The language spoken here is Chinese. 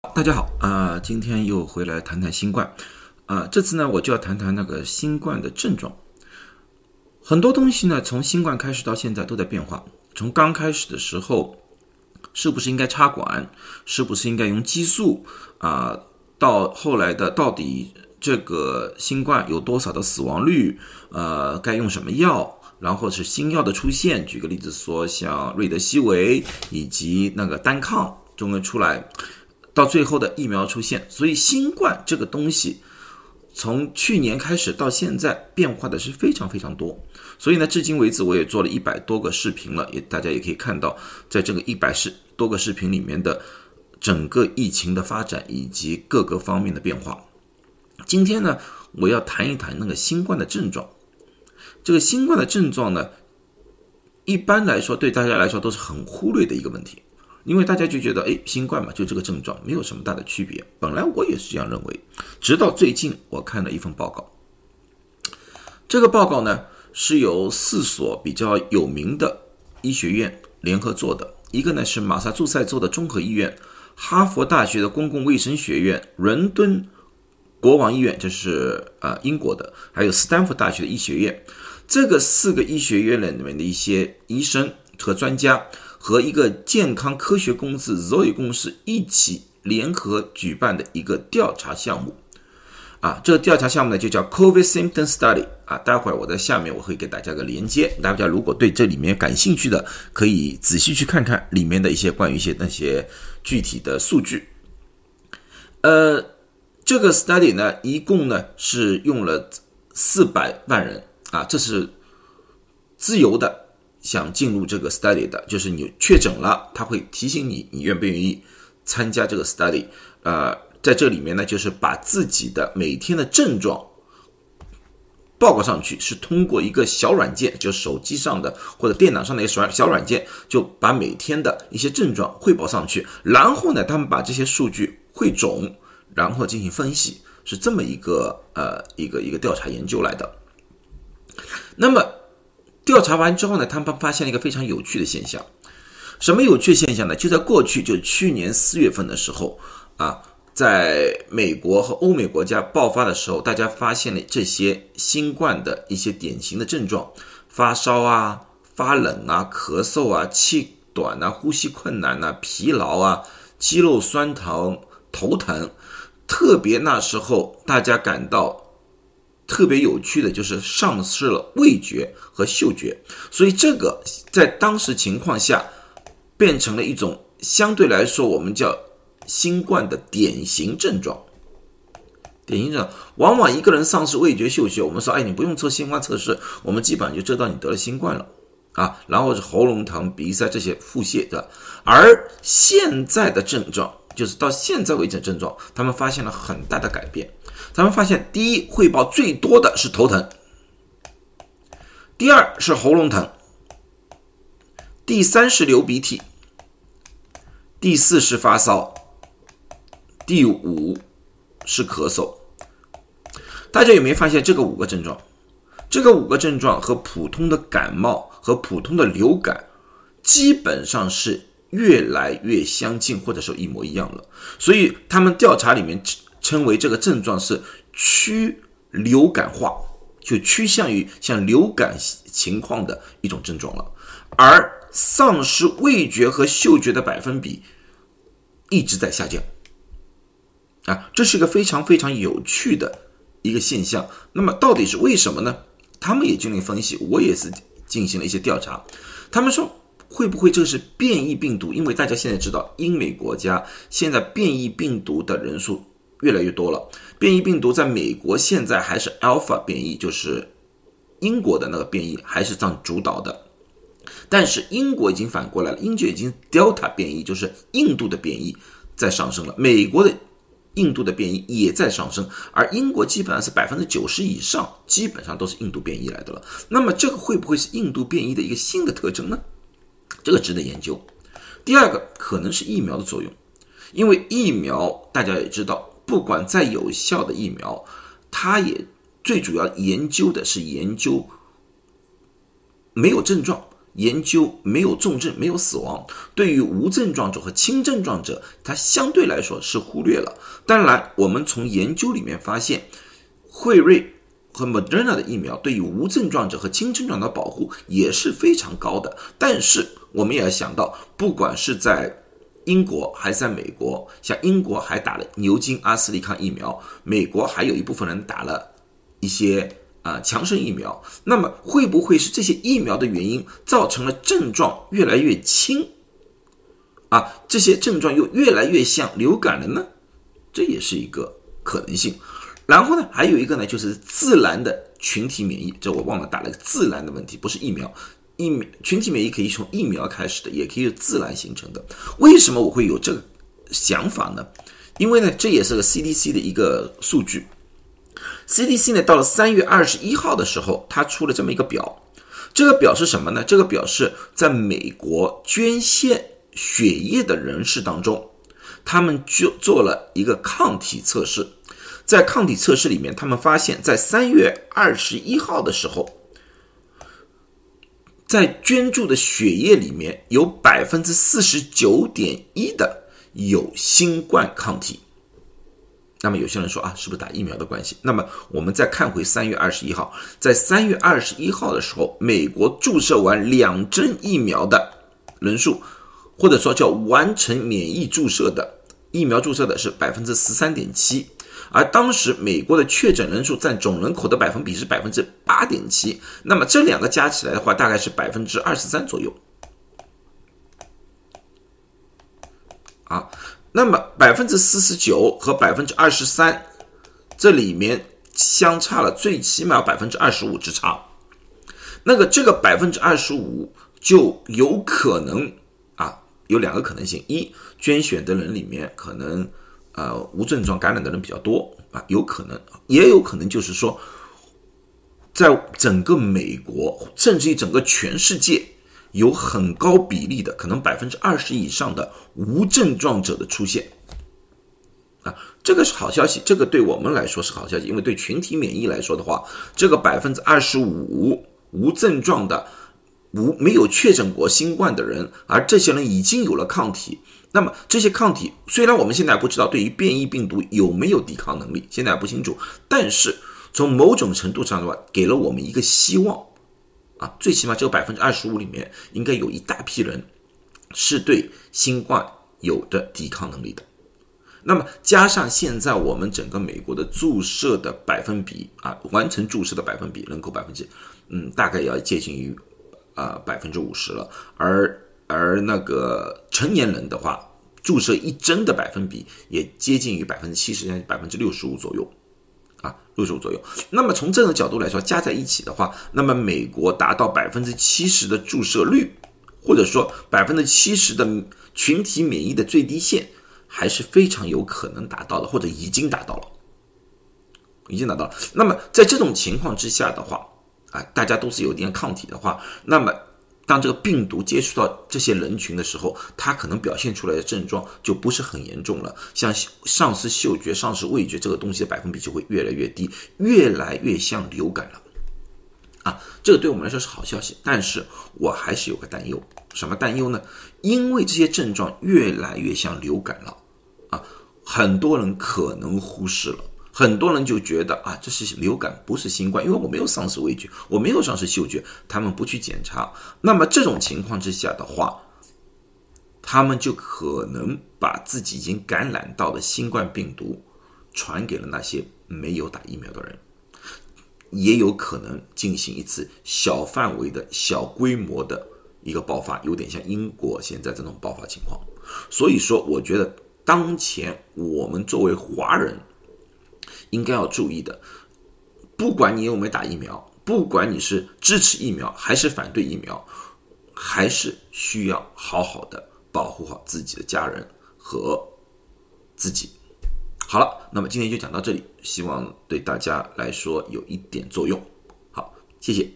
大家好啊、今天又回来谈谈新冠啊、这次呢，我就要谈谈那个新冠的症状。很多东西呢，从新冠开始到现在都在变化。从刚开始的时候，是不是应该插管？是不是应该用激素啊、到后来的到底这个新冠有多少的死亡率？呃，该用什么药？然后是新药的出现，举个例子说，像瑞德西韦以及那个单抗终于出来，到最后的疫苗出现，所以新冠这个东西从去年开始到现在变化的是非常非常多。所以呢，至今为止我也做了一百多个视频了，也大家也可以看到，在这个一百视多个视频里面的整个疫情的发展以及各个方面的变化。今天呢，我要谈一谈那个新冠的症状。这个新冠的症状呢，一般来说对大家来说都是很忽略的一个问题，因为大家就觉得，哎，新冠嘛，就这个症状，没有什么大的区别。本来我也是这样认为，直到最近我看了一份报告，这个报告呢是由四所比较有名的医学院联合做的，一个呢是马萨诸塞州的综合医院，哈佛大学的公共卫生学院，伦敦国王医院，这是呃英国的，还有斯坦福大学的医学院。这个四个医学院里面的一些医生和专家和一个健康科学公司 Zoe 公司一起联合举办的一个调查项目。啊，这个调查项目呢就叫 COVID Symptom Study 啊，待会儿我在下面我会给大家个连接，大家如果对这里面感兴趣的，可以仔细去看看里面的一些关于一些那些具体的数据。呃，这个 study 呢，一共呢是用了四百万人啊，这是自由的想进入这个 study 的，就是你确诊了，他会提醒你，你愿不愿意参加这个 study？呃，在这里面呢，就是把自己的每天的症状报告上去，是通过一个小软件，就手机上的或者电脑上的一个小小软件，就把每天的一些症状汇报上去，然后呢，他们把这些数据汇总，然后进行分析，是这么一个呃一个一个调查研究来的。那么调查完之后呢，他们发现了一个非常有趣的现象。什么有趣现象呢？就在过去，就去年四月份的时候啊，在美国和欧美国家爆发的时候，大家发现了这些新冠的一些典型的症状：发烧啊、发冷啊、咳嗽啊、气短啊、呼吸困难啊、疲劳啊、肌肉酸疼、头疼。特别那时候，大家感到特别有趣的就是丧失了味觉和嗅觉，所以这个在当时情况下变成了一种相对来说我们叫新冠的典型症状。典型症状，往往一个人丧失味觉、嗅觉，我们说，哎，你不用做新冠测试，我们基本上就知道你得了新冠了啊。然后是喉咙疼、鼻塞这些腹泻的，而现在的症状。就是到现在为止，症状他们发现了很大的改变。他们发现，第一，汇报最多的是头疼；第二是喉咙疼；第三是流鼻涕；第四是发烧；第五是咳嗽。大家有没有发现这个五个症状？这个五个症状和普通的感冒和普通的流感基本上是。越来越相近，或者说一模一样了，所以他们调查里面称为这个症状是趋流感化，就趋向于像流感情况的一种症状了。而丧失味觉和嗅觉的百分比一直在下降，啊，这是一个非常非常有趣的一个现象。那么到底是为什么呢？他们也进行分析，我也是进行了一些调查，他们说。会不会这是变异病毒？因为大家现在知道，英美国家现在变异病毒的人数越来越多了。变异病毒在美国现在还是 Alpha 变异，就是英国的那个变异还是占主导的。但是英国已经反过来了，英国已经 Delta 变异，就是印度的变异在上升了。美国的印度的变异也在上升，而英国基本上是百分之九十以上，基本上都是印度变异来的了。那么这个会不会是印度变异的一个新的特征呢？这个值得研究。第二个可能是疫苗的作用，因为疫苗大家也知道，不管再有效的疫苗，它也最主要研究的是研究没有症状、研究没有重症、没有死亡，对于无症状者和轻症状者，它相对来说是忽略了。当然，我们从研究里面发现，辉瑞和 Moderna 的疫苗对于无症状者和轻症状的保护也是非常高的。但是，我们也要想到，不管是在英国还是在美国，像英国还打了牛津阿斯利康疫苗，美国还有一部分人打了一些啊强生疫苗。那么会不会是这些疫苗的原因造成了症状越来越轻啊？这些症状又越来越像流感了呢？这也是一个可能性。然后呢，还有一个呢，就是自然的群体免疫。这我忘了打了个自然的问题，不是疫苗。疫苗群体免疫可以从疫苗开始的，也可以自然形成的。为什么我会有这个想法呢？因为呢，这也是个 CDC 的一个数据。CDC 呢，到了三月二十一号的时候，它出了这么一个表。这个表是什么呢？这个表是在美国捐献血液的人士当中，他们就做了一个抗体测试。在抗体测试里面，他们发现，在三月二十一号的时候。在捐助的血液里面有百分之四十九点一的有新冠抗体。那么有些人说啊，是不是打疫苗的关系？那么我们再看回三月二十一号，在三月二十一号的时候，美国注射完两针疫苗的人数，或者说叫完成免疫注射的疫苗注射的是百分之十三点七。而当时美国的确诊人数占总人口的百分比是百分之八点七，那么这两个加起来的话，大概是百分之二十三左右。啊，那么百分之四十九和百分之二十三，这里面相差了最起码百分之二十五之差。那个这个百分之二十五就有可能啊，有两个可能性：一，捐血的人里面可能。呃，无症状感染的人比较多啊，有可能，也有可能就是说，在整个美国，甚至于整个全世界，有很高比例的，可能百分之二十以上的无症状者的出现，啊，这个是好消息，这个对我们来说是好消息，因为对群体免疫来说的话，这个百分之二十五无症状的。无没有确诊过新冠的人，而这些人已经有了抗体。那么这些抗体虽然我们现在不知道对于变异病毒有没有抵抗能力，现在还不清楚。但是从某种程度上的话，给了我们一个希望啊，最起码这个百分之二十五里面应该有一大批人是对新冠有的抵抗能力的。那么加上现在我们整个美国的注射的百分比啊，完成注射的百分比，人口百分之嗯，大概要接近于。啊，百分之五十了，而而那个成年人的话，注射一针的百分比也接近于百分之七十，百分之六十五左右，啊，六十五左右。那么从这个角度来说，加在一起的话，那么美国达到百分之七十的注射率，或者说百分之七十的群体免疫的最低线，还是非常有可能达到的，或者已经达到了，已经达到了。那么在这种情况之下的话，啊，大家都是有点抗体的话，那么当这个病毒接触到这些人群的时候，它可能表现出来的症状就不是很严重了。像丧失嗅觉、丧失味觉这个东西的百分比就会越来越低，越来越像流感了。啊，这个对我们来说是好消息，但是我还是有个担忧。什么担忧呢？因为这些症状越来越像流感了，啊，很多人可能忽视了。很多人就觉得啊，这是流感，不是新冠，因为我没有丧失味觉，我没有丧失嗅觉，他们不去检查。那么这种情况之下的话，他们就可能把自己已经感染到的新冠病毒传给了那些没有打疫苗的人，也有可能进行一次小范围的小规模的一个爆发，有点像英国现在这种爆发情况。所以说，我觉得当前我们作为华人。应该要注意的，不管你有没有打疫苗，不管你是支持疫苗还是反对疫苗，还是需要好好的保护好自己的家人和自己。好了，那么今天就讲到这里，希望对大家来说有一点作用。好，谢谢。